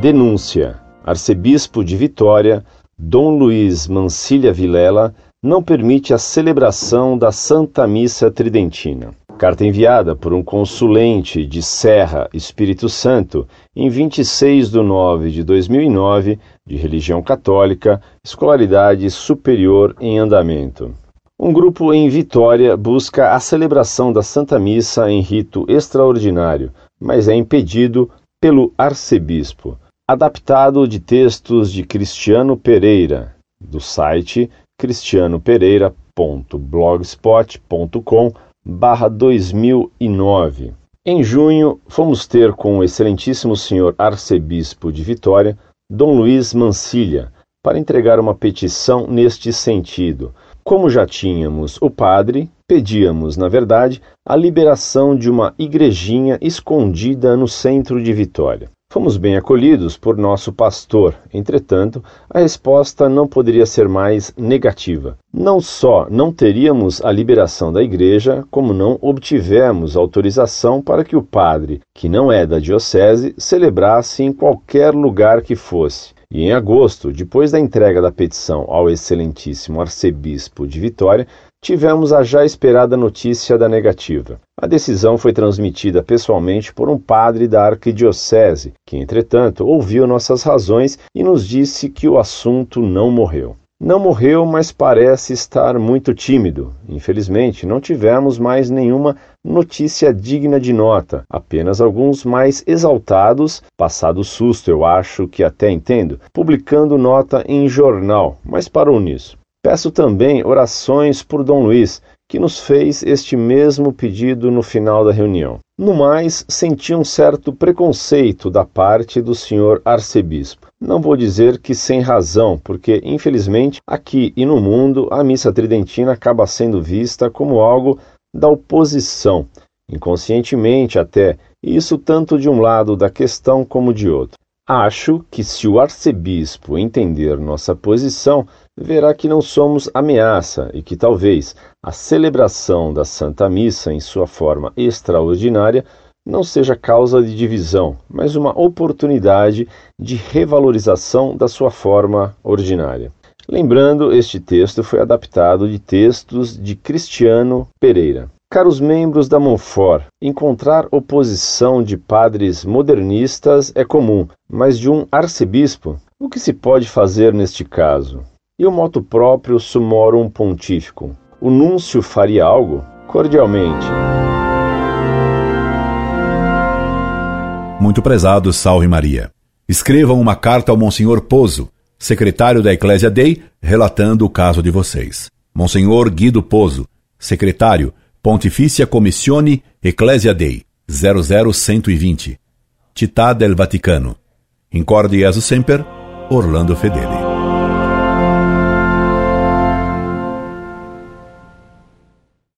Denúncia: Arcebispo de Vitória, Dom Luiz Mancilha Vilela, não permite a celebração da Santa Missa Tridentina. Carta enviada por um consulente de Serra, Espírito Santo, em 26 de nove de 2009, de religião católica, escolaridade superior em andamento. Um grupo em Vitória busca a celebração da Santa Missa em rito extraordinário, mas é impedido pelo arcebispo. Adaptado de textos de Cristiano Pereira, do site cristianopereira.blogspot.com barra 2009. Em junho, fomos ter com o excelentíssimo senhor arcebispo de Vitória, Dom Luiz Mancilha, para entregar uma petição neste sentido. Como já tínhamos o padre, pedíamos, na verdade, a liberação de uma igrejinha escondida no centro de Vitória. Fomos bem acolhidos por nosso pastor, entretanto, a resposta não poderia ser mais negativa. Não só não teríamos a liberação da igreja, como não obtivemos autorização para que o padre, que não é da diocese, celebrasse em qualquer lugar que fosse. E em agosto, depois da entrega da petição ao excelentíssimo arcebispo de Vitória, tivemos a já esperada notícia da negativa. A decisão foi transmitida pessoalmente por um padre da arquidiocese, que, entretanto, ouviu nossas razões e nos disse que o assunto não morreu. Não morreu, mas parece estar muito tímido. Infelizmente, não tivemos mais nenhuma notícia digna de nota, apenas alguns mais exaltados, passado susto, eu acho que até entendo, publicando nota em jornal, mas parou nisso. Peço também orações por Dom Luiz, que nos fez este mesmo pedido no final da reunião. No mais, senti um certo preconceito da parte do senhor arcebispo. Não vou dizer que sem razão, porque, infelizmente, aqui e no mundo, a missa tridentina acaba sendo vista como algo da oposição, inconscientemente até, isso tanto de um lado da questão como de outro. Acho que se o arcebispo entender nossa posição, verá que não somos ameaça e que talvez a celebração da Santa Missa em sua forma extraordinária não seja causa de divisão, mas uma oportunidade de revalorização da sua forma ordinária. Lembrando, este texto foi adaptado de textos de Cristiano Pereira. Caros membros da Monfort, encontrar oposição de padres modernistas é comum, mas de um arcebispo, o que se pode fazer neste caso? e o moto próprio sumorum pontífico. O núncio faria algo? Cordialmente. Muito prezado, salve Maria. Escrevam uma carta ao Monsenhor Pozo, secretário da Eclésia Dei, relatando o caso de vocês. Monsenhor Guido Pozo, secretário, Pontifícia Commissione Ecclesia Dei, 00120. Città del Vaticano. Incorde Jesus Semper, Orlando Fedeli.